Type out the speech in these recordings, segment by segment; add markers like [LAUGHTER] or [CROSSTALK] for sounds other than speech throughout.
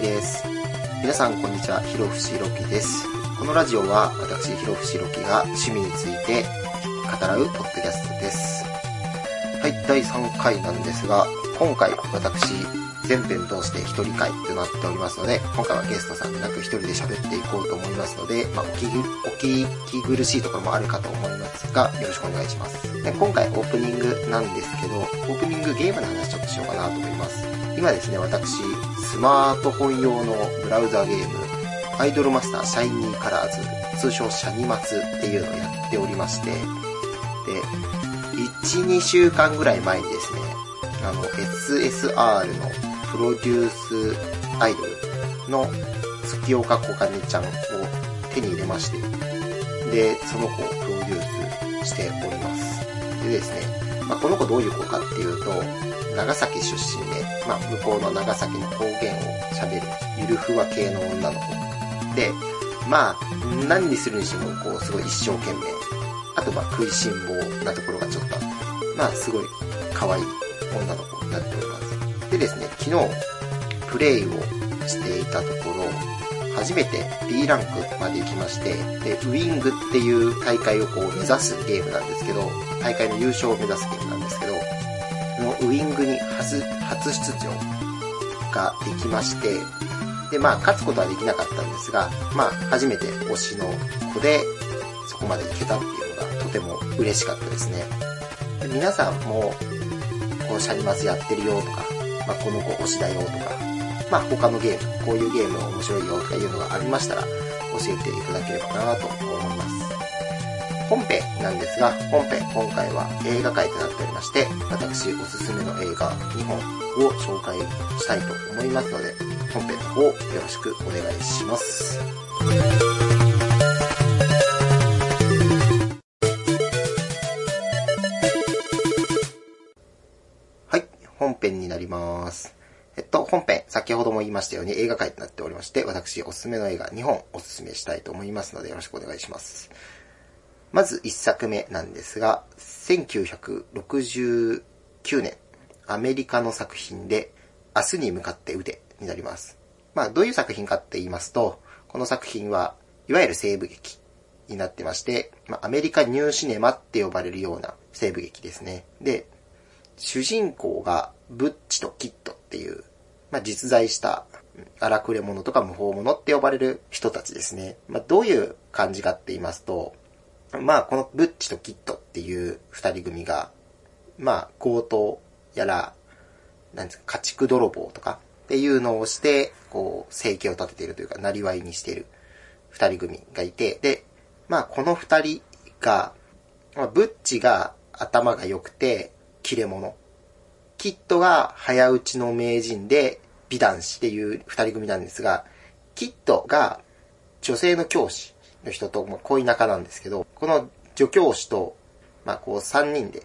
です。皆さんこんにちは、ひろふしろきです。このラジオは私、ひろふしろきが趣味について語らうポッドキャストです。はい、第3回なんですが、今回私、全編通して一人会となっておりますので、今回はゲストさんでなく一人で喋っていこうと思いますので、まあ、おきお聞き苦しいところもあるかと思いますが、よろしくお願いします。で今回オープニングなんですけど、オープニングゲームの話ちょっとしようかなと思います。今ですね、私、スマートフォン用のブラウザゲーム、アイドルマスターシャイニーカラーズ、通称シャニマツっていうのをやっておりまして、で、1、2週間ぐらい前にですね、あの、SSR のプロデュースアイドルの月岡こかねちゃんを手に入れまして、で、その子をプロデュースしております。でですね、まあ、この子どういう子かっていうと、長崎出身で、まあ、向こうの長崎の方言を喋る、ゆるふわ系の女の子。で、まあ、何にするにしても、こう、すごい一生懸命。あと、まあ、食いしん坊なところがちょっとあって、まあ、すごい可愛い女の子になっております。でですね、昨日、プレイをしていたところ、初めて B ランクまで行きまして、で、ウィングっていう大会をこう目指すゲームなんですけど、大会の優勝を目指すゲームなんですけど、ウィングに初、初出場ができまして、で、まあ、勝つことはできなかったんですが、まあ、初めて推しの子で、そこまで行けたっていうのがとても嬉しかったですね。で皆さんも、こう、シャニマツやってるよとか、まあ、この子推しだよとか、まあ、他のゲーム、こういうゲーム面白いよとかいうのがありましたら、教えていただければなと思います。本編なんですが、本編、今回は映画会となっておりまして、私おすすめの映画2本を紹介したいと思いますので、本編の方よろしくお願いします。はい、本編になります。えっと、本編、先ほども言いましたように映画会となっておりまして、私おすすめの映画2本おすすめしたいと思いますのでよろしくお願いします。まず1作目なんですが、1969年、アメリカの作品で、明日に向かって腕になります。まあ、どういう作品かって言いますと、この作品は、いわゆる西部劇になってまして、まあ、アメリカニューシネマって呼ばれるような西部劇ですね。で、主人公がブッチとキッドっていう、まあ、実在した荒くれ者とか無法者って呼ばれる人たちですね。まあ、どういう感じかって言いますと、まあ、このブッチとキッドっていう二人組が、まあ、強盗やら、なんですか、家畜泥棒とかっていうのをして、こう、生計を立てているというか、なりわいにしている二人組がいて、で、まあ、この二人が、まあ、ブッチが頭が良くて、切れ者。キッドが早打ちの名人で美男子っていう二人組なんですが、キッドが女性の教師の人と、まあ、恋仲なんですけど、この助教師と、まあ、こう三人で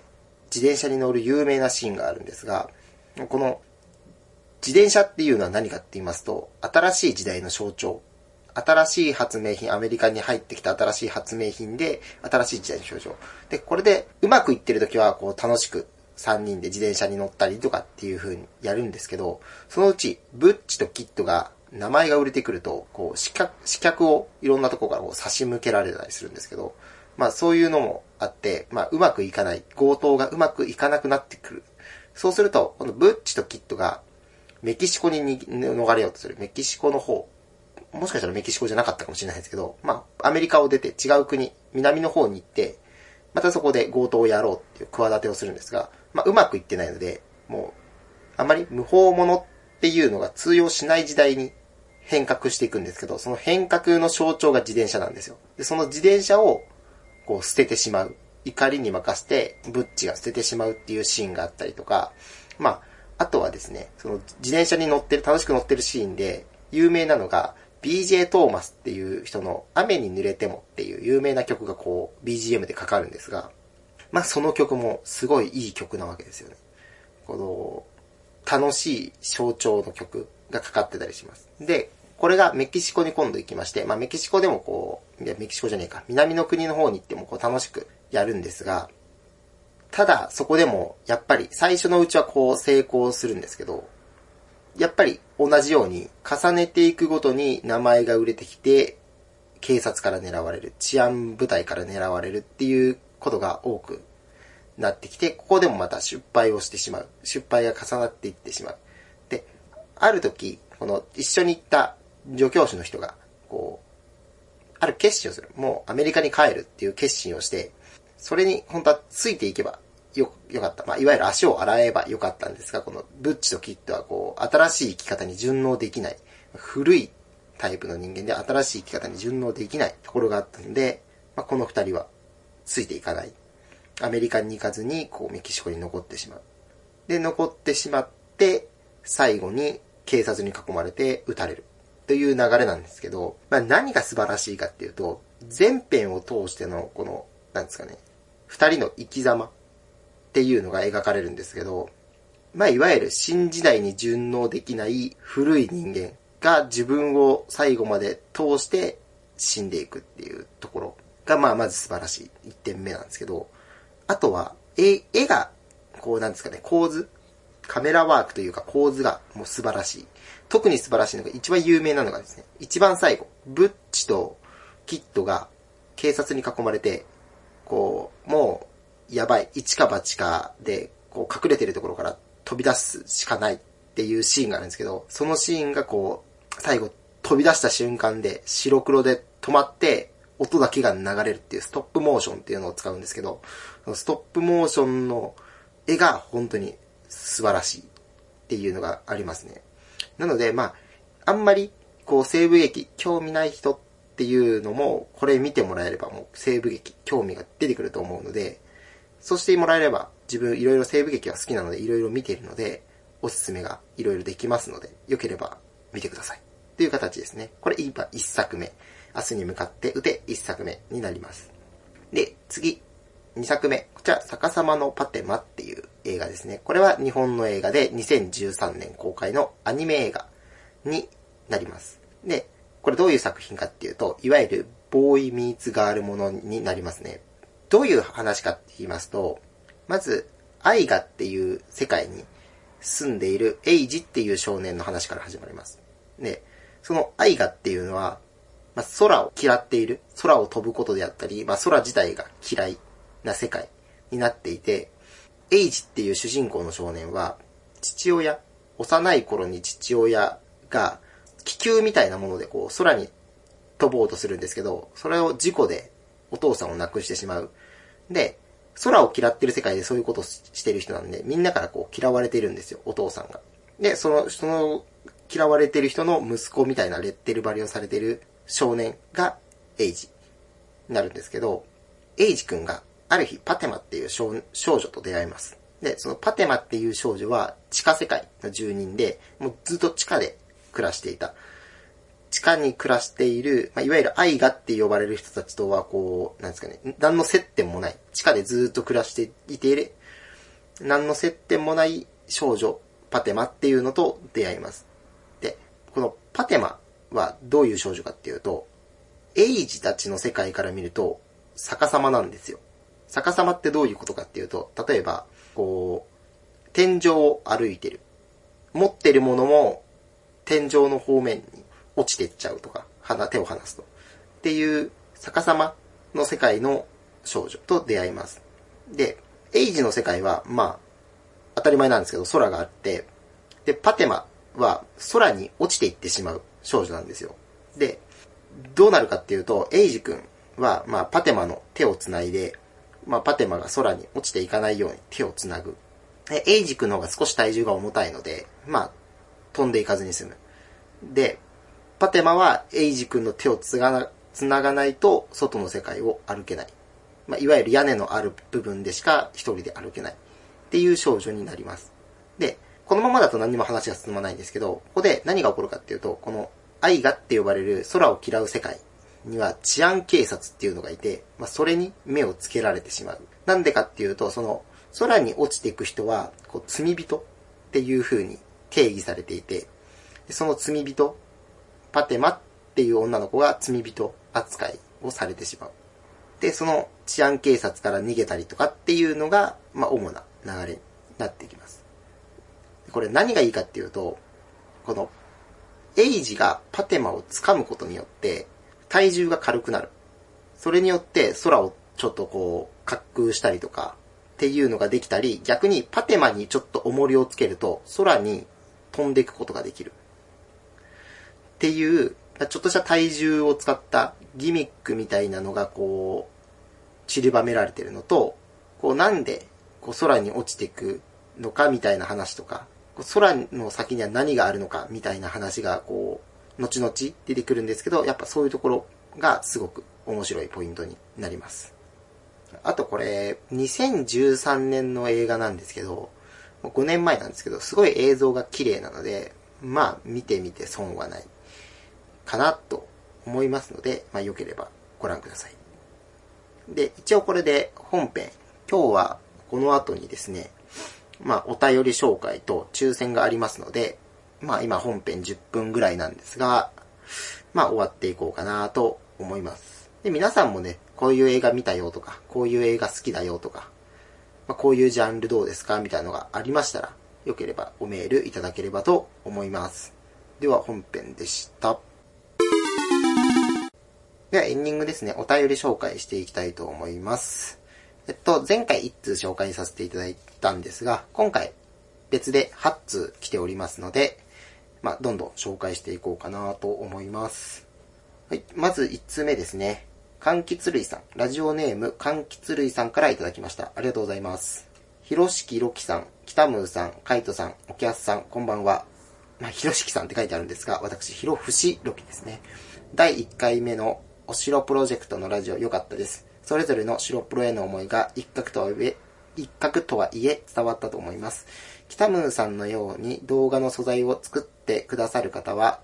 自転車に乗る有名なシーンがあるんですが、この自転車っていうのは何かって言いますと、新しい時代の象徴。新しい発明品、アメリカに入ってきた新しい発明品で、新しい時代の象徴。で、これでうまくいってる時は、こう楽しく3人で自転車に乗ったりとかっていう風にやるんですけど、そのうち、ブッチとキッドが名前が売れてくると、こう、視客、視客をいろんなとこからこう差し向けられたりするんですけど、まあそういうのもあって、まあうまくいかない、強盗がうまくいかなくなってくる。そうすると、このブッチとキッドがメキシコにに逃れようとする。メキシコの方、もしかしたらメキシコじゃなかったかもしれないですけど、まあアメリカを出て違う国、南の方に行って、またそこで強盗をやろうっていう企てをするんですが、まあうまくいってないので、もう、あまり無法者っていうのが通用しない時代に変革していくんですけど、その変革の象徴が自転車なんですよ。で、その自転車をこう捨ててしまう。怒りに任せて、ブッチが捨ててしまうっていうシーンがあったりとか、まあ、あとはですね、その自転車に乗ってる、楽しく乗ってるシーンで、有名なのが、BJ トーマスっていう人の雨に濡れてもっていう有名な曲がこう BGM でかかるんですが、まあその曲もすごいいい曲なわけですよね。この、楽しい象徴の曲がかかってたりします。で、これがメキシコに今度行きまして、まあメキシコでもこう、いやメキシコじゃねえか、南の国の方に行ってもこう楽しくやるんですが、ただそこでもやっぱり最初のうちはこう成功するんですけど、やっぱり同じように重ねていくごとに名前が売れてきて、警察から狙われる、治安部隊から狙われるっていうことが多くなってきて、ここでもまた失敗をしてしまう。失敗が重なっていってしまう。ある時、この一緒に行った助教師の人が、こう、ある決心をする。もうアメリカに帰るっていう決心をして、それに本当はついていけばよ、よかった。まあ、いわゆる足を洗えばよかったんですが、このブッチとキッドはこう、新しい生き方に順応できない。古いタイプの人間で新しい生き方に順応できないところがあったんで、まあ、この二人はついていかない。アメリカに行かずに、こう、メキシコに残ってしまう。で、残ってしまって、最後に警察に囲まれて撃たれる。という流れなんですけど、まあ、何が素晴らしいかっていうと、全編を通しての、この、なんですかね、二人の生き様っていうのが描かれるんですけど、まあ、いわゆる新時代に順応できない古い人間が自分を最後まで通して死んでいくっていうところが、まあ、まず素晴らしい一点目なんですけど、あとは、絵、絵が、こうなんですかね、構図カメラワークというか構図がもう素晴らしい。特に素晴らしいのが、一番有名なのがですね、一番最後、ブッチとキッドが警察に囲まれて、こう、もう、やばい、一か八かで、こう、隠れてるところから飛び出すしかないっていうシーンがあるんですけど、そのシーンがこう、最後、飛び出した瞬間で、白黒で止まって、音だけが流れるっていうストップモーションっていうのを使うんですけど、ストップモーションの絵が本当に素晴らしいっていうのがありますね。なので、まあ、あんまり、こう、西部劇、興味ない人っていうのも、これ見てもらえればもう西部劇、興味が出てくると思うので、そうしてもらえれば、自分いろいろ西部劇が好きなので、いろいろ見ているので、おすすめがいろいろできますので、よければ見てください。という形ですね。これ今1作目。明日に向かって打て1作目になります。で、次、2作目。こちら、逆さまのパテマっていう映画ですね。これは日本の映画で2013年公開のアニメ映画になります。で、これどういう作品かっていうと、いわゆるボーイミーツガールものになりますね。どういう話かって言いますと、まず、アイガっていう世界に住んでいるエイジっていう少年の話から始まります。で、そのアイガっていうのは、まあ、空を嫌っている、空を飛ぶことであったり、まあ、空自体が嫌いな世界になっていて、エイジっていう主人公の少年は、父親、幼い頃に父親が気球みたいなものでこう空に飛ぼうとするんですけど、それを事故でお父さんを亡くしてしまう。で、空を嫌ってる世界でそういうことをしてる人なんで、みんなからこう嫌われてるんですよ、お父さんが。で、その、その嫌われてる人の息子みたいなレッテル張りをされてる少年がエイジになるんですけど、エイジ君がある日パテマっていう少女と出会います。で、そのパテマっていう少女は地下世界の住人で、もうずっと地下で暮らしていた。地下に暮らしている、まあ、いわゆる愛がって呼ばれる人たちとは、こう、なんですかね、何の接点もない。地下でずっと暮らしていて、何の接点もない少女、パテマっていうのと出会います。で、このパテマはどういう少女かっていうと、エイジたちの世界から見ると逆さまなんですよ。逆さまってどういうことかっていうと、例えば、こう、天井を歩いてる。持ってるものも天井の方面に落ちてっちゃうとか、鼻、手を離すと。っていう逆さまの世界の少女と出会います。で、エイジの世界は、まあ、当たり前なんですけど、空があって、で、パテマは空に落ちていってしまう少女なんですよ。で、どうなるかっていうと、エイジ君は、まあ、パテマの手を繋いで、まあ、パテマが空に落ちていかないように手を繋ぐ。で、エイジ君の方が少し体重が重たいので、まあ、飛んでいかずに済む。で、パテマはエイジ君の手をつがな、繋がないと外の世界を歩けない。まあ、いわゆる屋根のある部分でしか一人で歩けない。っていう少女になります。で、このままだと何も話が進まないんですけど、ここで何が起こるかっていうと、この愛がって呼ばれる空を嫌う世界には治安警察っていうのがいて、まあ、それに目をつけられてしまう。なんでかっていうと、その空に落ちていく人は、こう罪人っていう風に定義されていて、その罪人、パテマっていう女の子が罪人扱いをされてしまう。で、その治安警察から逃げたりとかっていうのが、まあ、主な流れになっていきます。これ何がいいかっていうと、この、エイジがパテマを掴むことによって、体重が軽くなる。それによって空をちょっとこう、滑空したりとか、っていうのができたり、逆にパテマにちょっと重りをつけると、空に飛んでいくことができる。っていう、ちょっとした体重を使ったギミックみたいなのがこう、散りばめられてるのと、こうなんでこう空に落ちていくのかみたいな話とか、空の先には何があるのかみたいな話がこう、後々出てくるんですけど、やっぱそういうところがすごく面白いポイントになります。あとこれ、2013年の映画なんですけど、5年前なんですけど、すごい映像が綺麗なので、まあ見てみて損はないかなと思いますので、まあ良ければご覧ください。で、一応これで本編、今日はこの後にですね、まあお便り紹介と抽選がありますので、まあ今本編10分ぐらいなんですが、まあ終わっていこうかなと思います。で、皆さんもね、こういう映画見たよとか、こういう映画好きだよとか、まあ、こういうジャンルどうですかみたいなのがありましたら、よければおメールいただければと思います。では本編でした。ではエンディングですね、お便り紹介していきたいと思います。えっと、前回1通紹介させていただいたんですが、今回別で8通来ておりますので、まあ、どんどん紹介していこうかなと思います。はい、まず1通目ですね。柑橘類さん、ラジオネーム柑橘類さんからいただきました。ありがとうございます。ひろしきろきさん、きたむーさん、かいとさん、おきやすさん、こんばんは。まあ、ひろしきさんって書いてあるんですが、私、ひろふしろきですね。第1回目のお城プロジェクトのラジオ良かったです。それぞれの白プロへの思いが一角とはいえ、一角とはいえ伝わったと思います。北ムーさんのように動画の素材を作ってくださる方は、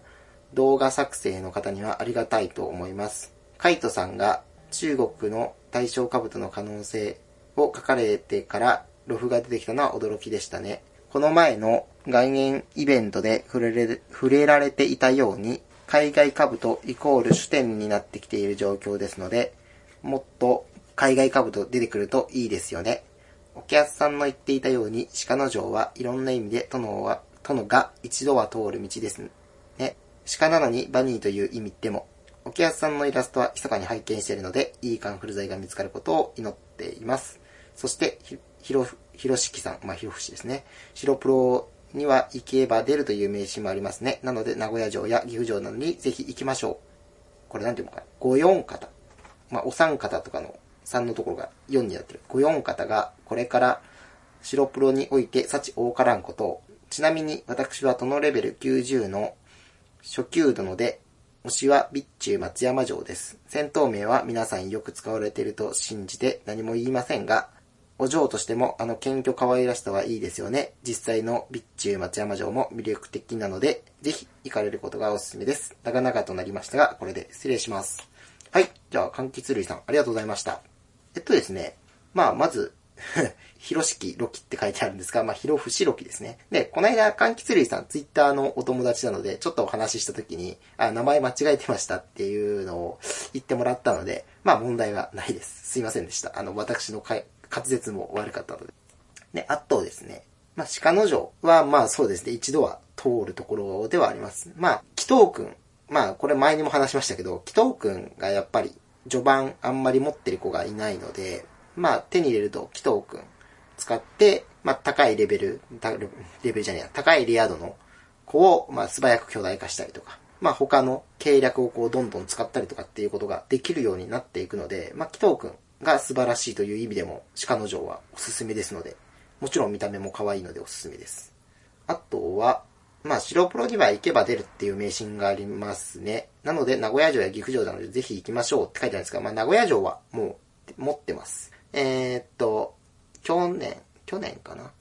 動画作成の方にはありがたいと思います。カイトさんが中国の対象兜の可能性を書かれてからロフが出てきたのは驚きでしたね。この前の外縁イベントで触れ触れられていたように、海外株とイコール主典になってきている状況ですので、もっと海外株と出てくるといいですよね。お客さんの言っていたように、鹿の城はいろんな意味で殿は、殿が一度は通る道ですね。鹿なのにバニーという意味でも、お客さんのイラストは密かに拝見しているので、いいカンフル剤が見つかることを祈っています。そして、ひろ、ひろしきさん、まあ、ひろふしですね。白プロには行けば出るという名詞もありますね。なので、名古屋城や岐阜城などにぜひ行きましょう。これなんていうのかな？五四方。まあ、お三方とかの3のところが4になってる。五四方がこれから白プロにおいて幸多からんことを。ちなみに私は殿レベル90の初級殿で、推しは備中松山城です。戦闘名は皆さんよく使われていると信じて何も言いませんが、お嬢としてもあの謙虚可愛らしさはいいですよね。実際の備中松山城も魅力的なので、ぜひ行かれることがおすすめです。長々となりましたが、これで失礼します。はい。じゃあ、柑橘類さん、ありがとうございました。えっとですね、まあ、まず、ひろしきロキって書いてあるんですが、まあ、ひろふしロキですね。で、この間、柑橘類さん、ツイッターのお友達なので、ちょっとお話しした時に、あ、名前間違えてましたっていうのを言ってもらったので、まあ、問題はないです。すいませんでした。あの、私の滑舌も悪かったので。で、あとですね、まあ、鹿の城は、まあそうですね、一度は通るところではあります。まあ、紀藤くん。まあ、これ前にも話しましたけど、紀藤くんがやっぱり序盤あんまり持ってる子がいないので、まあ、手に入れると紀藤くん使って、まあ、高いレベル、レベルじゃねえや、高いレア度の子を、まあ、素早く巨大化したりとか、まあ、他の計略をこう、どんどん使ったりとかっていうことができるようになっていくので、まあ、紀藤くんが素晴らしいという意味でも、鹿の城はおすすめですので、もちろん見た目も可愛いのでおすすめです。あとは、まあ、白プロには行けば出るっていう迷信がありますね。なので、名古屋城や岐阜城なのでぜひ行きましょうって書いてあるんですが、まあ、名古屋城はもう持ってます。えー、っと、去年、去年かな？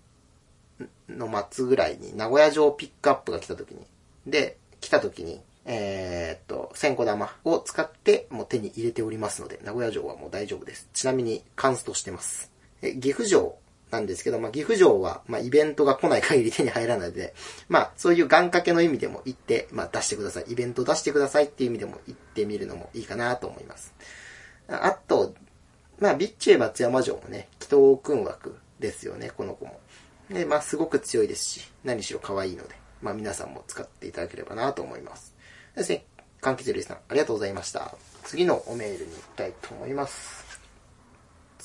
の末ぐらいに名古屋城ピックアップが来た時に、で、来た時に、えー、っと、千個玉を使ってもう手に入れておりますので、名古屋城はもう大丈夫です。ちなみに、カンストしてます。え岐阜城なんですけど、まあ、岐阜城は、まあ、イベントが来ない限り手に入らないので、まあ、そういう願掛けの意味でも行って、まあ、出してください。イベント出してくださいっていう意味でも行ってみるのもいいかなと思います。あと、まあ、ビッチェ松山城もね、祈祷君枠ですよね、この子も。で、まあ、すごく強いですし、何しろ可愛いので。まあ皆さんも使っていただければなと思います。ですね、関係者リスさん、ありがとうございました。次のおメールに行きたいと思います。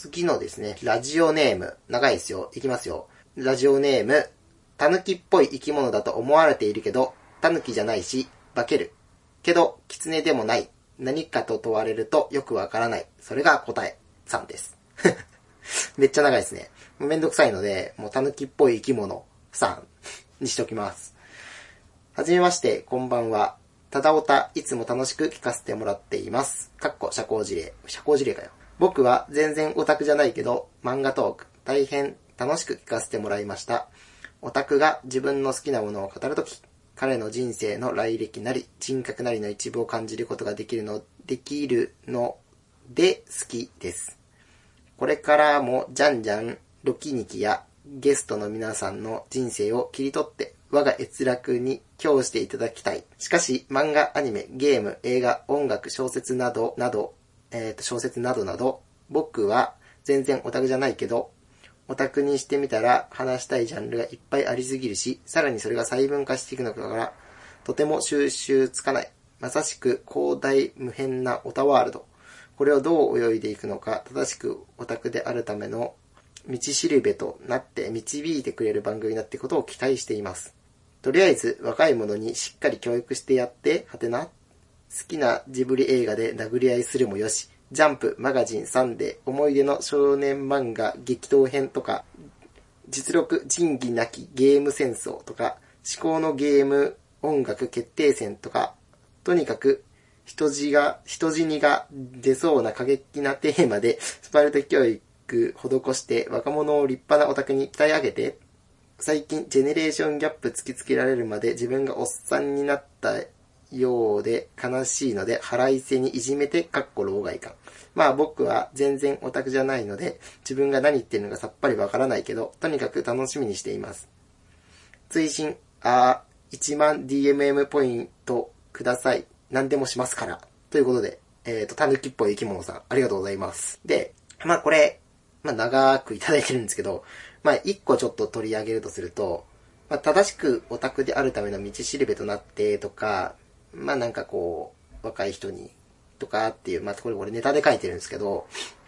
次のですね、ラジオネーム、長いですよ。いきますよ。ラジオネーム、タヌキっぽい生き物だと思われているけど、タヌキじゃないし、化ける。けど、狐でもない。何かと問われるとよくわからない。それが答え、さんです。[LAUGHS] めっちゃ長いですね。もうめんどくさいので、もうタヌキっぽい生き物、さん、にしときます。はじめまして、こんばんは。ただおた、いつも楽しく聞かせてもらっています。かっこ、社交辞令。社交辞令かよ。僕は全然オタクじゃないけど、漫画トーク、大変楽しく聞かせてもらいました。オタクが自分の好きなものを語るとき、彼の人生の来歴なり、人格なりの一部を感じることができるの、できるので好きです。これからもじゃんじゃん、ロキニキやゲストの皆さんの人生を切り取って、我が閲楽に供していただきたい。しかし、漫画、アニメ、ゲーム、映画、音楽、小説など、など、えっ、と、小説などなど、僕は全然オタクじゃないけど、オタクにしてみたら話したいジャンルがいっぱいありすぎるし、さらにそれが細分化していくのだから、とても収集つかない。まさしく広大無辺なオタワールド。これをどう泳いでいくのか、正しくオタクであるための道しるべとなって導いてくれる番組になってことを期待しています。とりあえず若い者にしっかり教育してやって、はてな。好きなジブリ映画で殴り合いするもよし、ジャンプ、マガジン、サンデー、思い出の少年漫画、激闘編とか、実力、仁義なきゲーム戦争とか、思考のゲーム、音楽決定戦とか、とにかく、人字が、人死にが出そうな過激なテーマで、スパルタ教育施して、若者を立派なオタクに鍛え上げて、最近、ジェネレーションギャップ突きつけられるまで自分がおっさんになったようで悲しいので腹いせにいじめて、かっこ老害感。まあ僕は全然オタクじゃないので、自分が何言ってるのかさっぱりわからないけど、とにかく楽しみにしています。追伸、あー、1万 DMM ポイントください。何でもしますから。ということで、えっ、と、たぬきっぽい生き物さん、ありがとうございます。で、まあこれ、まあ長くいただいてるんですけど、まあ一個ちょっと取り上げるとすると、まあ正しくオタクであるための道しるべとなってとか、まあなんかこう、若い人に、とかっていう、まあこれこれネタで書いてるんですけど、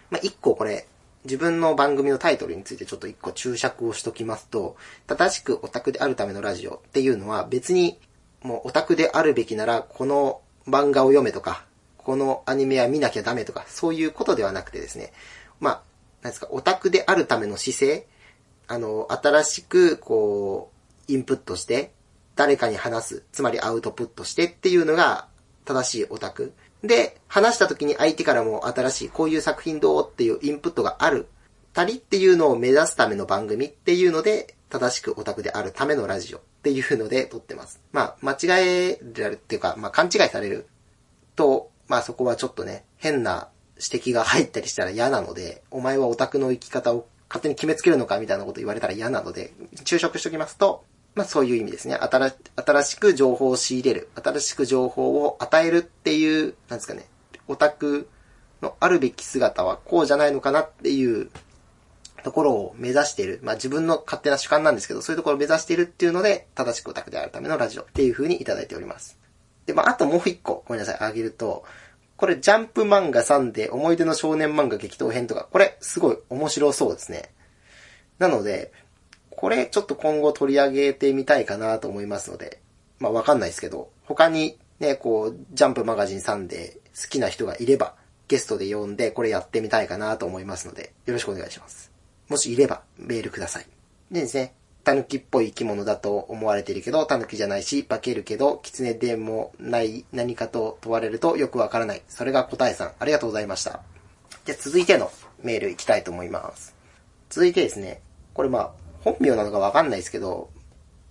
まあ一個これ、自分の番組のタイトルについてちょっと一個注釈をしときますと、正しくオタクであるためのラジオっていうのは別に、もうオタクであるべきなら、この漫画を読めとか、このアニメは見なきゃダメとか、そういうことではなくてですね、まあ、なんですか、オタクであるための姿勢、あの、新しく、こう、インプットして、誰かに話す、つまりアウトプットしてっていうのが正しいオタク。で、話した時に相手からも新しい、こういう作品どうっていうインプットがある。たりっていうのを目指すための番組っていうので、正しくオタクであるためのラジオっていうので撮ってます。まあ、間違えられるっていうか、まあ勘違いされると、まあそこはちょっとね、変な指摘が入ったりしたら嫌なので、お前はオタクの生き方を勝手に決めつけるのかみたいなこと言われたら嫌なので、注釈しておきますと、まあそういう意味ですね。新新しく情報を仕入れる。新しく情報を与えるっていう、なんですかね。オタクのあるべき姿はこうじゃないのかなっていうところを目指している。まあ自分の勝手な主観なんですけど、そういうところを目指しているっていうので、正しくオタクであるためのラジオっていう風にいただいております。で、まああともう一個、ごめんなさい、あげると、これジャンプ漫画3で思い出の少年漫画激闘編とか、これすごい面白そうですね。なので、これちょっと今後取り上げてみたいかなと思いますので、まあわかんないですけど、他にね、こう、ジャンプマガジンさんで好きな人がいれば、ゲストで呼んでこれやってみたいかなと思いますので、よろしくお願いします。もしいれば、メールください。でですね、タヌキっぽい生き物だと思われてるけど、タヌキじゃないし、化けるけど、狐でもない何かと問われるとよくわからない。それが答えさん。ありがとうございました。じゃ続いてのメールいきたいと思います。続いてですね、これまあ、本名なのかわかんないですけど、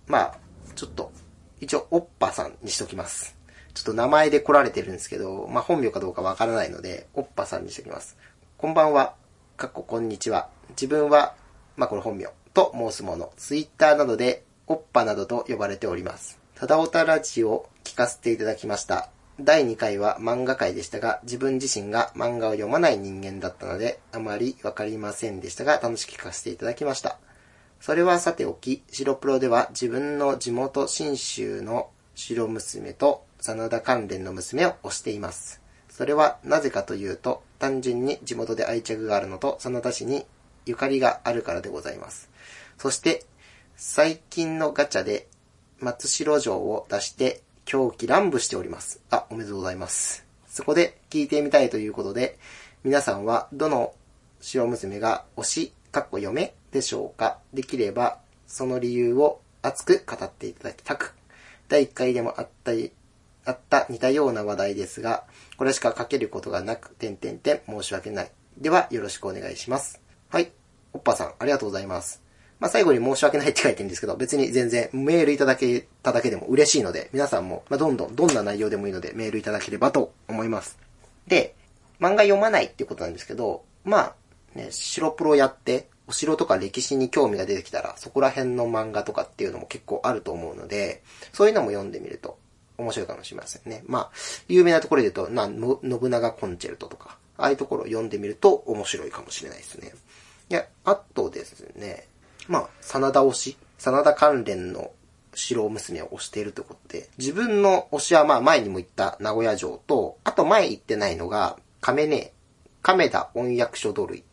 まあ、ちょっと、一応、おっぱさんにしときます。ちょっと名前で来られてるんですけど、まあ本名かどうかわからないので、おっぱさんにしときます。こんばんは。かっここんにちは。自分は、まあこれ本名と申すもの、ツイッターなどで、おっぱなどと呼ばれております。ただおたラジオを聞かせていただきました。第2回は漫画界でしたが、自分自身が漫画を読まない人間だったので、あまりわかりませんでしたが、楽しく聞かせていただきました。それはさておき、白プロでは自分の地元新州の白娘と真田関連の娘を推しています。それはなぜかというと、単純に地元で愛着があるのと、真田氏にゆかりがあるからでございます。そして、最近のガチャで松代城を出して狂気乱舞しております。あ、おめでとうございます。そこで聞いてみたいということで、皆さんはどの白娘が推し、かっこ嫁でしょうか？できれば、その理由を熱く語っていただきたく、第1回でもあったり、あった似たような話題ですが、これしか書けることがなく、点々点申し訳ない。では、よろしくお願いします。はい。おっぱさん、ありがとうございます。まあ、最後に申し訳ないって書いてるんですけど、別に全然メールいただけただけでも嬉しいので、皆さんも、ま、どんどん、どんな内容でもいいので、メールいただければと思います。で、漫画読まないっていうことなんですけど、まあ、ね、白プロやって、お城とか歴史に興味が出てきたら、そこら辺の漫画とかっていうのも結構あると思うので、そういうのも読んでみると面白いかもしれませんね。まあ、有名なところで言うと、な、信長コンチェルトとか、ああいうところを読んでみると面白いかもしれないですね。いや、あとですね、まあ、真田推し、真田関連の城娘を推しているということで、自分の推しはまあ前にも言った名古屋城と、あと前言ってないのが、亀ね、亀田音役所土類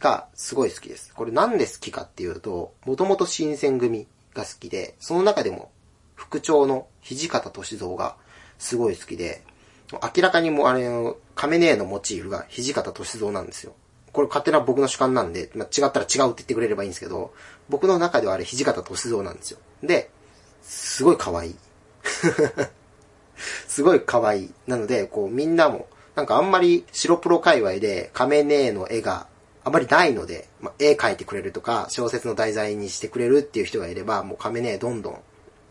がすごい好きです。これなんで好きかっていうと、もともと新選組が好きで、その中でも副長の土方歳三がすごい好きで、明らかにもうあれの、亀ねのモチーフが土方歳三なんですよ。これ勝手な僕の主観なんで、まあ、違ったら違うって言ってくれればいいんですけど、僕の中ではあれ土方歳三なんですよ。で、すごい可愛い。[LAUGHS] すごい可愛い。なので、こうみんなも、なんかあんまり白プロ界隈で亀ねの絵があまりないので、まあ、絵描いてくれるとか、小説の題材にしてくれるっていう人がいれば、もう亀ねどんどん、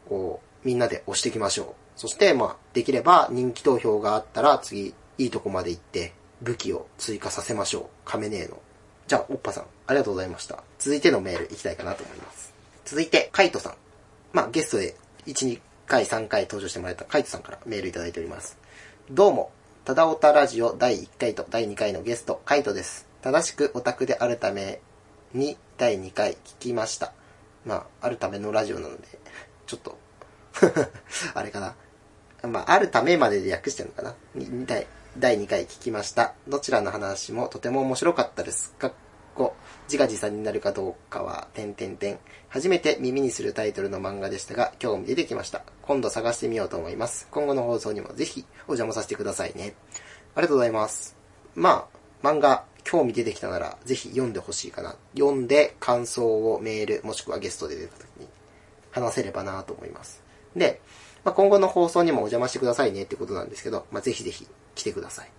こう、みんなで押していきましょう。そして、まあ、できれば人気投票があったら次、いいとこまで行って、武器を追加させましょう。亀ねえの。じゃあ、おっぱさん、ありがとうございました。続いてのメール行きたいかなと思います。続いて、カイトさん。まあ、ゲストで1、2回、3回登場してもらったカイトさんからメールいただいております。どうも、ただおたラジオ第1回と第2回のゲスト、カイトです。正しくオタクであるために第2回聞きました。まあ、あるためのラジオなので、ちょっと、[LAUGHS] あれかな。まあ、あるためまでで訳してるのかな。に第第2回聞きました。どちらの話もとても面白かったです。かっこ、自画自賛になるかどうかは、点々点。初めて耳にするタイトルの漫画でしたが、興味出てきました。今度探してみようと思います。今後の放送にもぜひお邪魔させてくださいね。ありがとうございます。まあ、漫画、興味出てきたなら、ぜひ読んでほしいかな。読んで感想をメール、もしくはゲストで出た時に話せればなと思います。で、まあ、今後の放送にもお邪魔してくださいねってことなんですけど、まあ、ぜひぜひ来てください。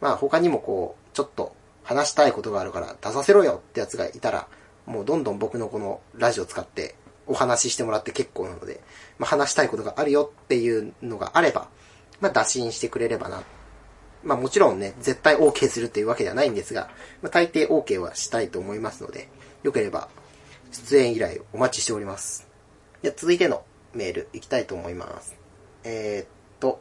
まあ、他にもこう、ちょっと話したいことがあるから出させろよってやつがいたら、もうどんどん僕のこのラジオ使ってお話ししてもらって結構なので、まあ、話したいことがあるよっていうのがあれば、まあ、打診してくれればな。まあ、もちろんね、絶対 OK するっていうわけではないんですが、まあ、大抵 OK はしたいと思いますので、よければ出演依頼お待ちしております。で続いてのメールいきたいと思います。えー、っと、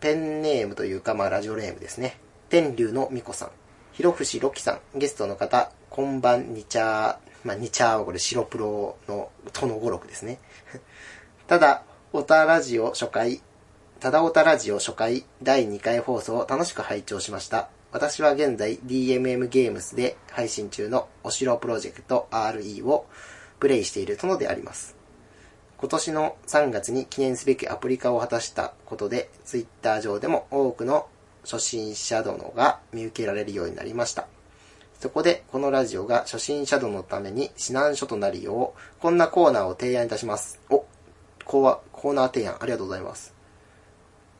ペンネームというか、まあ、ラジオネームですね。天竜のみこさん。ひろふしろきさん。ゲストの方、こんばんにちゃー。まあ、にちゃーはこれ白プロのとの語録ですね。ただ、おたラジオ初回、ただおたラジオ初回第2回放送を楽しく拝聴しました。私は現在 DMM ゲームスで配信中のお城プロジェクト RE をプレイしているとのであります。今年の3月に記念すべきアプリ化を果たしたことで、ツイッター上でも多くの初心者殿が見受けられるようになりました。そこで、このラジオが初心者殿のために指南書となるよう、こんなコーナーを提案いたします。お、コーコーナー提案ありがとうございます。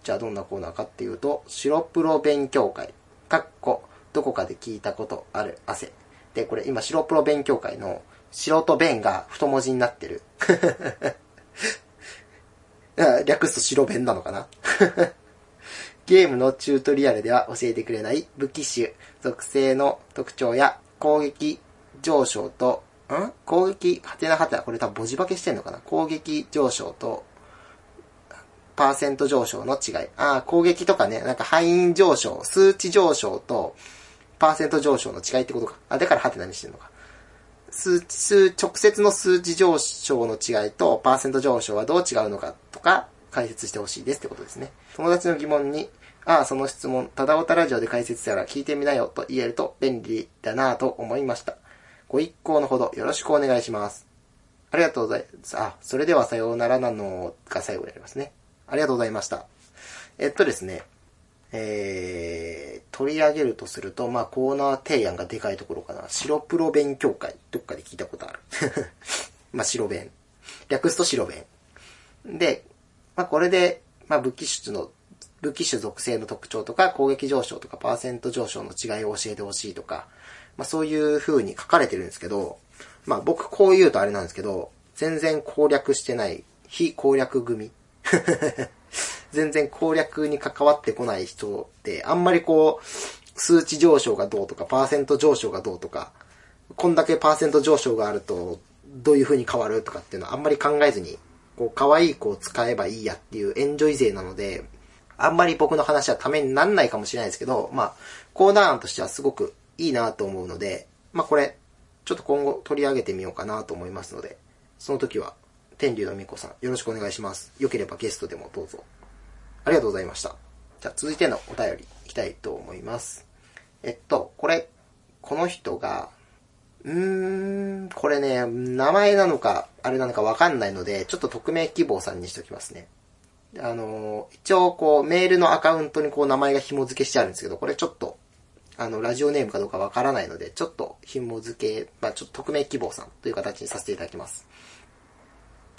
じゃあどんなコーナーかっていうと、白プロ勉強会、かっこ、どこかで聞いたことある汗。で、これ今白プロ勉強会の白と弁が太文字になってる。[LAUGHS] あ略すと白弁なのかな？[LAUGHS] ゲームのチュートリアルでは教えてくれない武器種、属性の特徴や攻撃上昇と、ん？攻撃、はてなはてな、これ多分文字化けしてんのかな？攻撃上昇と、パーセント上昇の違い。ああ、攻撃とかね、なんか範囲上昇、数値上昇と、パーセント上昇の違いってことか。あ、だからハテナにしてんのか。数数、直接の数値上昇の違いとパーセント上昇はどう違うのかとか解説してほしいですってことですね。友達の疑問に、ああ、その質問、ただおたラジオで解説したら聞いてみなよと言えると便利だなぁと思いました。ご一行のほどよろしくお願いします。ありがとうございます。あ、それではさようならなのが最後になりますね。ありがとうございました。えっとですね、えー、取り上げるとすると、まあコーナー提案がでかいところかな。白プロ勉強会。どっかで聞いたことある。[LAUGHS] まあ白弁。略すと白弁。で、まあこれで、まあ武器種の、武器種属性の特徴とか攻撃上昇とかパーセント上昇の違いを教えてほしいとか、まあそういう風に書かれてるんですけど、まあ僕こう言うとあれなんですけど、全然攻略してない非攻略組。[LAUGHS] 全然攻略に関わってこない人って、あんまりこう、数値上昇がどうとか、パーセント上昇がどうとか、こんだけパーセント上昇があると、どういう風に変わるとかっていうのはあんまり考えずに、こう、可愛い子を使えばいいやっていうエンジョイ勢なので、あんまり僕の話はためになんないかもしれないですけど、まあ、コーナー案としてはすごくいいなと思うので、まあこれ、ちょっと今後取り上げてみようかなと思いますので、その時は、天竜のみこさん、よろしくお願いします。よければゲストでもどうぞ。ありがとうございました。じゃあ続いてのお便りいきたいと思います。えっと、これ、この人が、うーん、これね、名前なのか、あれなのかわかんないので、ちょっと匿名希望さんにしときますね。あの、一応こう、メールのアカウントにこう名前が紐付けしてあるんですけど、これちょっと、あの、ラジオネームかどうかわからないので、ちょっと紐付け、まあちょっと匿名希望さんという形にさせていただきます。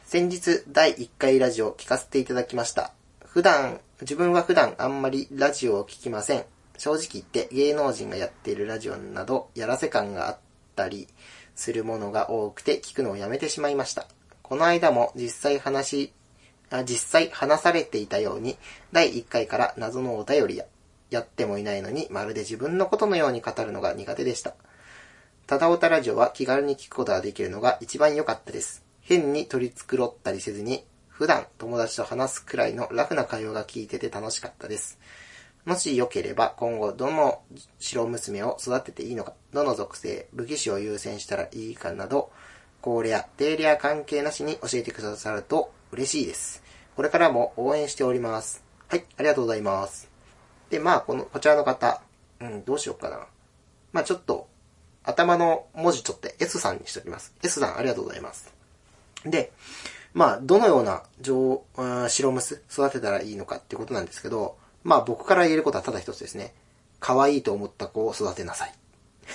先日、第1回ラジオを聞かせていただきました。普段、自分は普段あんまりラジオを聞きません。正直言って芸能人がやっているラジオなど、やらせ感があったりするものが多くて聞くのをやめてしまいました。この間も実際話、あ実際話されていたように、第1回から謎のお便りや、やってもいないのに、まるで自分のことのように語るのが苦手でした。ただおたラジオは気軽に聞くことができるのが一番良かったです。変に取り繕ったりせずに、普段友達と話すくらいのラフな会話が聞いてて楽しかったです。もしよければ今後どの白娘を育てていいのか、どの属性、武器種を優先したらいいかなど、高レア、低レア関係なしに教えてくださると嬉しいです。これからも応援しております。はい、ありがとうございます。で、まあ、この、こちらの方、うん、どうしようかな。まあ、ちょっと、頭の文字ちょっと S さんにしておきます。S さん、ありがとうございます。で、まあ、どのような上、白ムス育てたらいいのかってことなんですけど、まあ僕から言えることはただ一つですね。可愛いと思った子を育てなさい。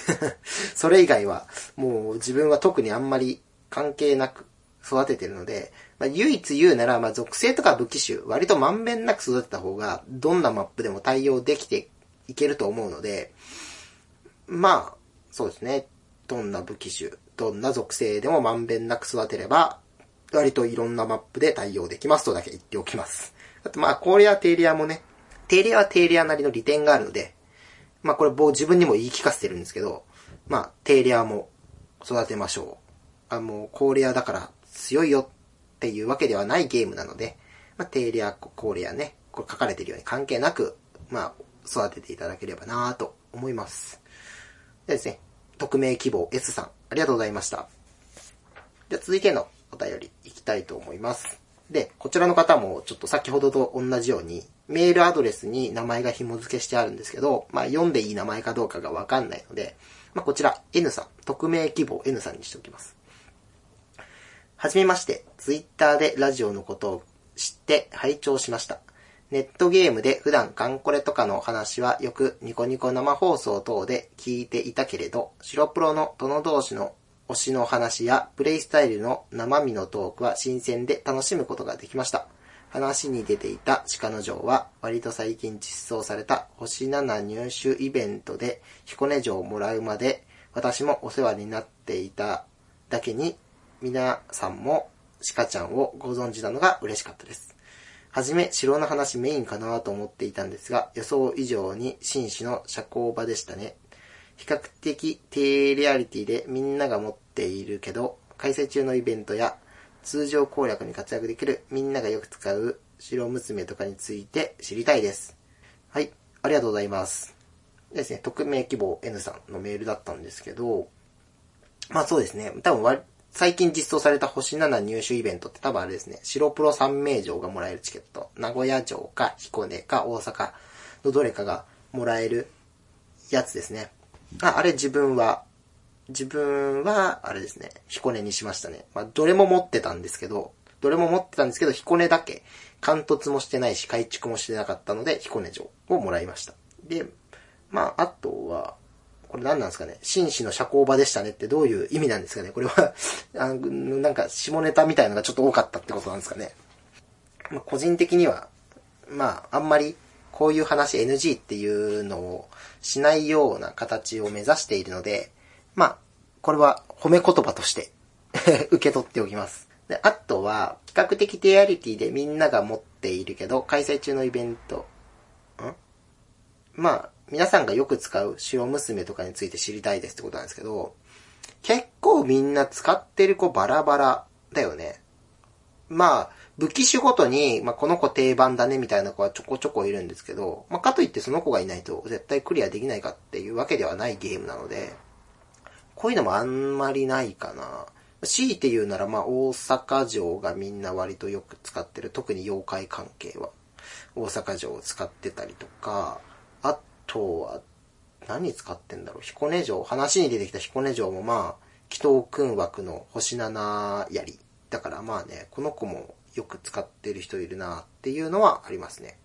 [LAUGHS] それ以外は、もう自分は特にあんまり関係なく育ててるので、まあ、唯一言うなら、まあ、属性とか武器種、割とまんべんなく育てた方が、どんなマップでも対応できていけると思うので、まあ、そうですね。どんな武器種、どんな属性でもまんべんなく育てれば、割といろんなマップで対応できますとだけ言っておきます。あとまあ、コーレア、テーリアもね、テーリアはテーリアなりの利点があるので、まあこれ僕自分にも言い聞かせてるんですけど、まあ、テーリアも育てましょう。あ、もう、コーレアだから強いよっていうわけではないゲームなので、まあ、テーリア、コーレアね、これ書かれてるように関係なく、まあ、育てていただければなと思います。でですね、匿名希望 S さん、ありがとうございました。で続いてのお便りいきたいと思います。で、こちらの方もちょっと先ほどと同じように、メールアドレスに名前が紐付けしてあるんですけど、まあ読んでいい名前かどうかがわかんないので、まあこちら N さん、匿名希望 N さんにしておきます。はじめまして、ツイッターでラジオのことを知って拝聴しました。ネットゲームで普段カンコレとかの話はよくニコニコ生放送等で聞いていたけれど、白プロの殿同士の推しの話やプレイスタイルの生身のトークは新鮮で楽しむことができました。話に出ていた鹿の城は割と最近実装された星7入手イベントで彦根城をもらうまで私もお世話になっていただけに皆さんも鹿ちゃんをご存知なのが嬉しかったです。はじめ、城の話メインかなと思っていたんですが、予想以上に紳士の社交場でしたね。比較的低レアリティでみんなが持っているけど、開催中のイベントや通常攻略に活躍できるみんながよく使う白娘とかについて知りたいです。はい、ありがとうございます。ですね、匿名希望 N さんのメールだったんですけど、まあそうですね。多分わ最近実装された星7入手イベントって多分あれですね。白プロ3名城がもらえるチケット。名古屋城か彦根か大阪のどれかがもらえるやつですね。あ、あれ自分は、自分は、あれですね、彦根にしましたね。まあ、どれも持ってたんですけど、どれも持ってたんですけど、彦根だけ、貫突もしてないし、改築もしてなかったので、彦根城をもらいました。で、まあ、あとは、これ何なんですかね？紳士の社交場でしたねってどういう意味なんですかね？これは [LAUGHS] あの、なんか下ネタみたいのがちょっと多かったってことなんですかね？まあ、個人的には、まあ、あんまりこういう話 NG っていうのをしないような形を目指しているので、まあ、これは褒め言葉として [LAUGHS] 受け取っておきます。で、あとは、比較的テアリティでみんなが持っているけど、開催中のイベント、ん？まあ、皆さんがよく使う白娘とかについて知りたいですってことなんですけど、結構みんな使ってる子バラバラだよね。まあ、武器種ごとに、まあ、この子定番だねみたいな子はちょこちょこいるんですけど、まあ、かといってその子がいないと絶対クリアできないかっていうわけではないゲームなので、こういうのもあんまりないかな。強いて言うなら、まあ、大阪城がみんな割とよく使ってる。特に妖怪関係は。大阪城を使ってたりとか、あとは、何使ってんだろう？彦根城。話に出てきた彦根城もまあ、祈祷訓枠の星七槍。だからまあね、この子もよく使ってる人いるなっていうのはありますね。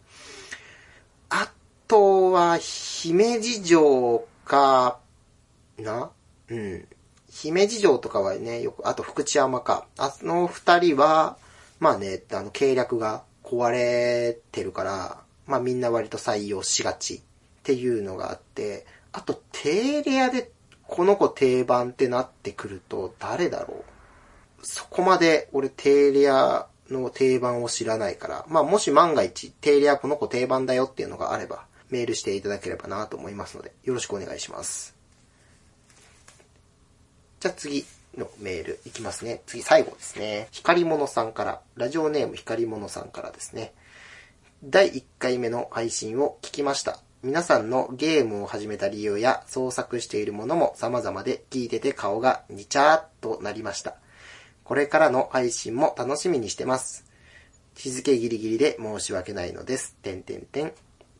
あとは、姫路城か、な？うん。姫路城とかはね、よく、あと福知山か。あの二人は、まあね、あの、計略が壊れてるから、まあみんな割と採用しがちっていうのがあって、あと、低レアでこの子定番ってなってくると誰だろう？そこまで俺低レアの定番を知らないから、まあもし万が一低レアこの子定番だよっていうのがあれば、メールしていただければなと思いますので、よろしくお願いします。じゃあ次のメールいきますね。次最後ですね。光物さんから、ラジオネーム光物さんからですね。第1回目の配信を聞きました。皆さんのゲームを始めた理由や創作しているものも様々で聞いてて顔がにちゃーっとなりました。これからの配信も楽しみにしてます。日付ギリギリで申し訳ないのです。てんてんてん。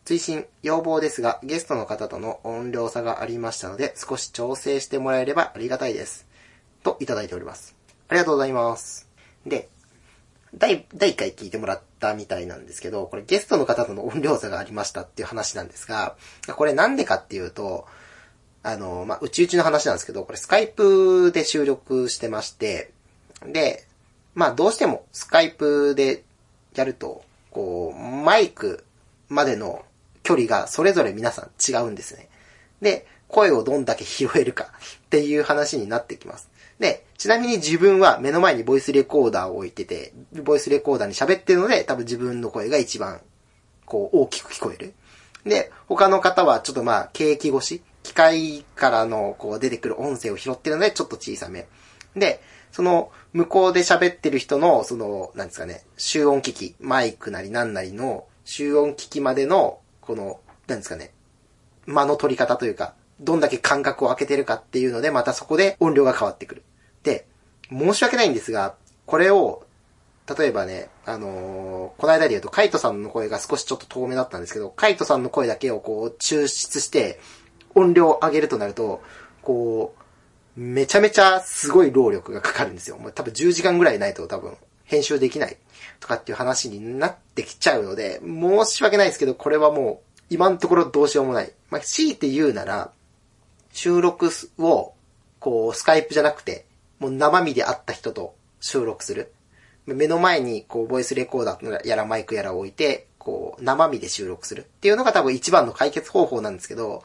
追伸、要望ですが、ゲストの方との音量差がありましたので、少し調整してもらえればありがたいです。と、いただいております。ありがとうございます。で、第、第1回聞いてもらったみたいなんですけど、これゲストの方との音量差がありましたっていう話なんですが、これなんでかっていうと、あの、まあ、うちうちの話なんですけど、これスカイプで収録してまして、で、まあ、どうしてもスカイプでやると、こう、マイクまでの距離がそれぞれ皆さん違うんですね。で、声をどんだけ拾えるかっていう話になってきます。で、ちなみに自分は目の前にボイスレコーダーを置いてて、ボイスレコーダーに喋ってるので、多分自分の声が一番、こう、大きく聞こえる。で、他の方はちょっとまあ、ケーキ越し、機械からのこう出てくる音声を拾ってるので、ちょっと小さめ。で、その、向こうで喋ってる人の、その、なんですかね、集音機器、マイクなりなんなりの、集音機器までの、この、なんですかね、間の取り方というか、どんだけ間隔を空けてるかっていうので、またそこで音量が変わってくる。申し訳ないんですが、これを、例えばね、あのー、この間で言うと、カイトさんの声が少しちょっと遠めだったんですけど、カイトさんの声だけをこう、抽出して、音量を上げるとなると、こう、めちゃめちゃすごい労力がかかるんですよ。もう多分10時間ぐらいないと多分編集できないとかっていう話になってきちゃうので、申し訳ないですけど、これはもう、今のところどうしようもない。まあ、強いて言うなら、収録を、こう、スカイプじゃなくて、もう生身で会った人と収録する。目の前に、こう、ボイスレコーダーやらマイクやら置いて、こう、生身で収録するっていうのが多分一番の解決方法なんですけど、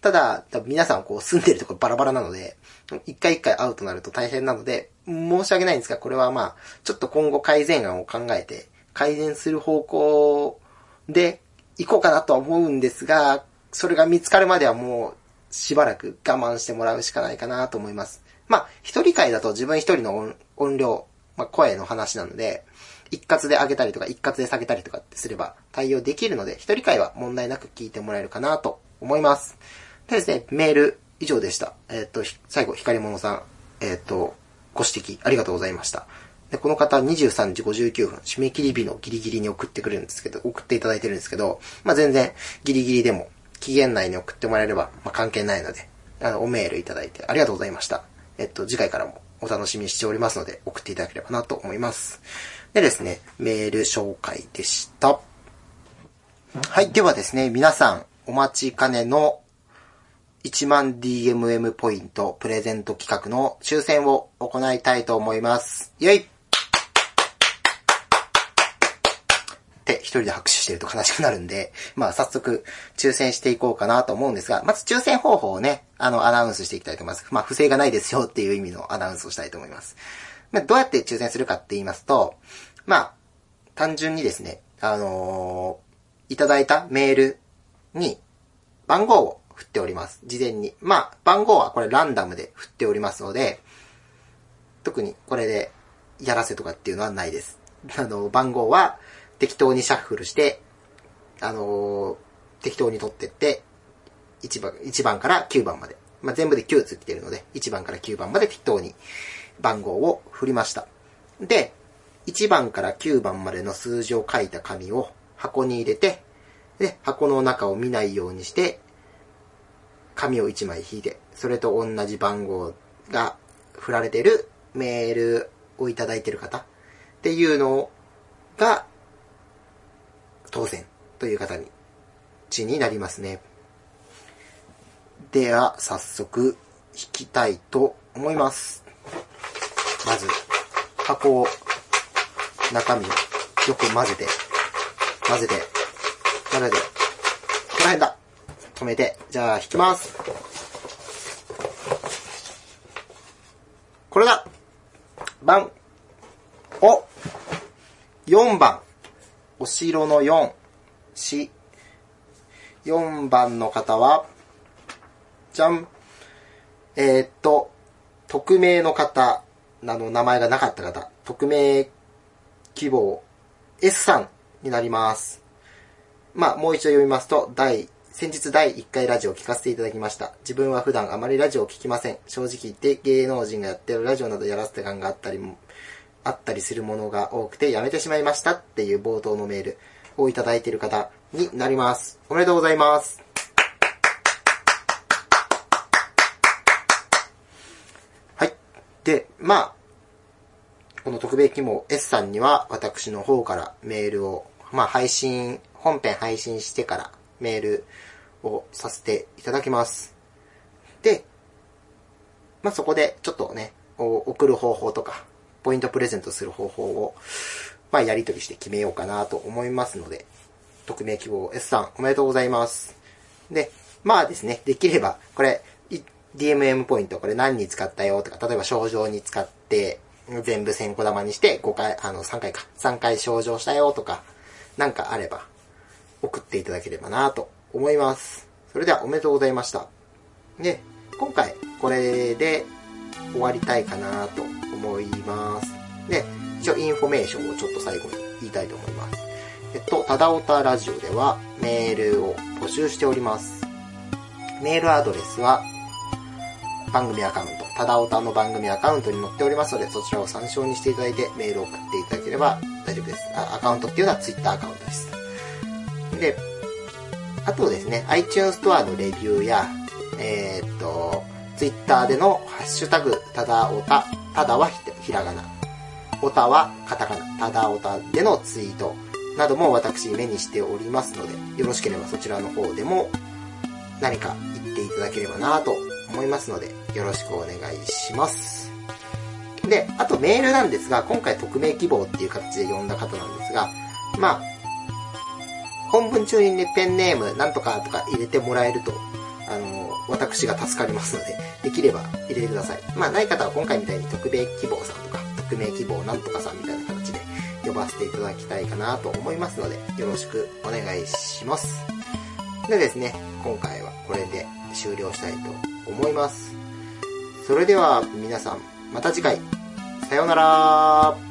ただ、多分皆さんこう住んでるとこバラバラなので、一回一回会うとなると大変なので、申し訳ないんですが、これはまあ、ちょっと今後改善案を考えて、改善する方向で行こうかなとは思うんですが、それが見つかるまではもう、しばらく我慢してもらうしかないかなと思います。まあ、一人会だと自分一人の音量、まあ、声の話なので、一括で上げたりとか一括で下げたりとかってすれば対応できるので、一人会は問題なく聞いてもらえるかなと思います。でですね、メール以上でした。えー、と、最後、光物さん、えっ、と、ご指摘ありがとうございました。で、この方23時59分、締め切り日のギリギリに送ってくれるんですけど、送っていただいてるんですけど、まあ、全然ギリギリでも期限内に送ってもらえれば、まあ、関係ないので、あの、おメールいただいてありがとうございました。えっと、次回からもお楽しみにしておりますので、送っていただければなと思います。でですね、メール紹介でした。はい、ではですね、皆さん、お待ちかねの1万 DMM ポイントプレゼント企画の抽選を行いたいと思います。イェイって一人で拍手してると悲しくなるんで、まあ早速抽選していこうかなと思うんですが、まず抽選方法をね、あの、アナウンスしていきたいと思います。まあ不正がないですよっていう意味のアナウンスをしたいと思います。まあどうやって抽選するかって言いますと、まあ、単純にですね、あのーいただいたメールに番号を振っております。事前に。まあ、番号はこれランダムで振っておりますので、特にこれでやらせとかっていうのはないです。あの、番号は適当にシャッフルして、あのー適当に取ってって、1番、1番から9番まで。まあ、全部で9つ来てるので、1番から9番まで適当に番号を振りました。で、1番から9番までの数字を書いた紙を箱に入れて、で、箱の中を見ないようにして、紙を1枚引いて、それと同じ番号が振られてるメールをいただいてる方っていうのが、当選という方に、ちになりますね。では、早速、引きたいと思います。まず、箱を、中身をよく混ぜて、混ぜて、混ぜて、ここら辺だ。止めて、じゃあ引きます。これだ番、お !4 番。お城の4、し、4番の方は、じゃん。えー、っと、匿名の方、あの、名前がなかった方、匿名希望 S さんになります。まあ、もう一度読みますと、第、先日第1回ラジオを聞かせていただきました。自分は普段あまりラジオを聞きません。正直言って芸能人がやってるラジオなどやらせて感があったりも、あったりするものが多くてやめてしまいましたっていう冒頭のメールをいただいている方になります。おめでとうございます。はい。で、まあ、この特別希望 S さんには私の方からメールを、まあ配信、本編配信してからメールをさせていただきます。で、まあそこでちょっとね、送る方法とか、ポイントプレゼントする方法を、まあやり取りして決めようかなと思いますので、匿名希望 S さんおめでとうございます。で、まあですね、できれば、これ、DMM ポイントこれ何に使ったよとか、例えば症状に使って、全部1000個玉にして5回、あの3回か、3回症状したよとか、なんかあれば、送っていただければなと思います。それではおめでとうございました。で、今回これで終わりたいかなと思います。で、一応インフォメーションをちょっと最後に言いたいと思います。えっと、ただおたラジオではメールを募集しております。メールアドレスは番組アカウント、ただおたの番組アカウントに載っておりますので、そちらを参照にしていただいてメールを送っていただければ大丈夫です。あアカウントっていうのは Twitter アカウントです。で、あとですね、iTunes ストアのレビューや、えーっと、Twitter でのハッシュタグ、ただおた、ただはひらがな、おたはカタカナ、ただおたでのツイートなども私目にしておりますので、よろしければそちらの方でも何か言っていただければなと思いますので、よろしくお願いします。で、あとメールなんですが、今回匿名希望っていう形で呼んだ方なんですが、まあ、本文中にね、ペンネームなんとかとか入れてもらえると、あの、私が助かりますので、できれば入れてください。まあ、ない方は今回みたいに特命希望さんとか、匿名希望なんとかさんみたいな形で呼ばせていただきたいかなと思いますので、よろしくお願いします。でですね、今回はこれで終了したいと思います。それでは皆さん、また次回、さようなら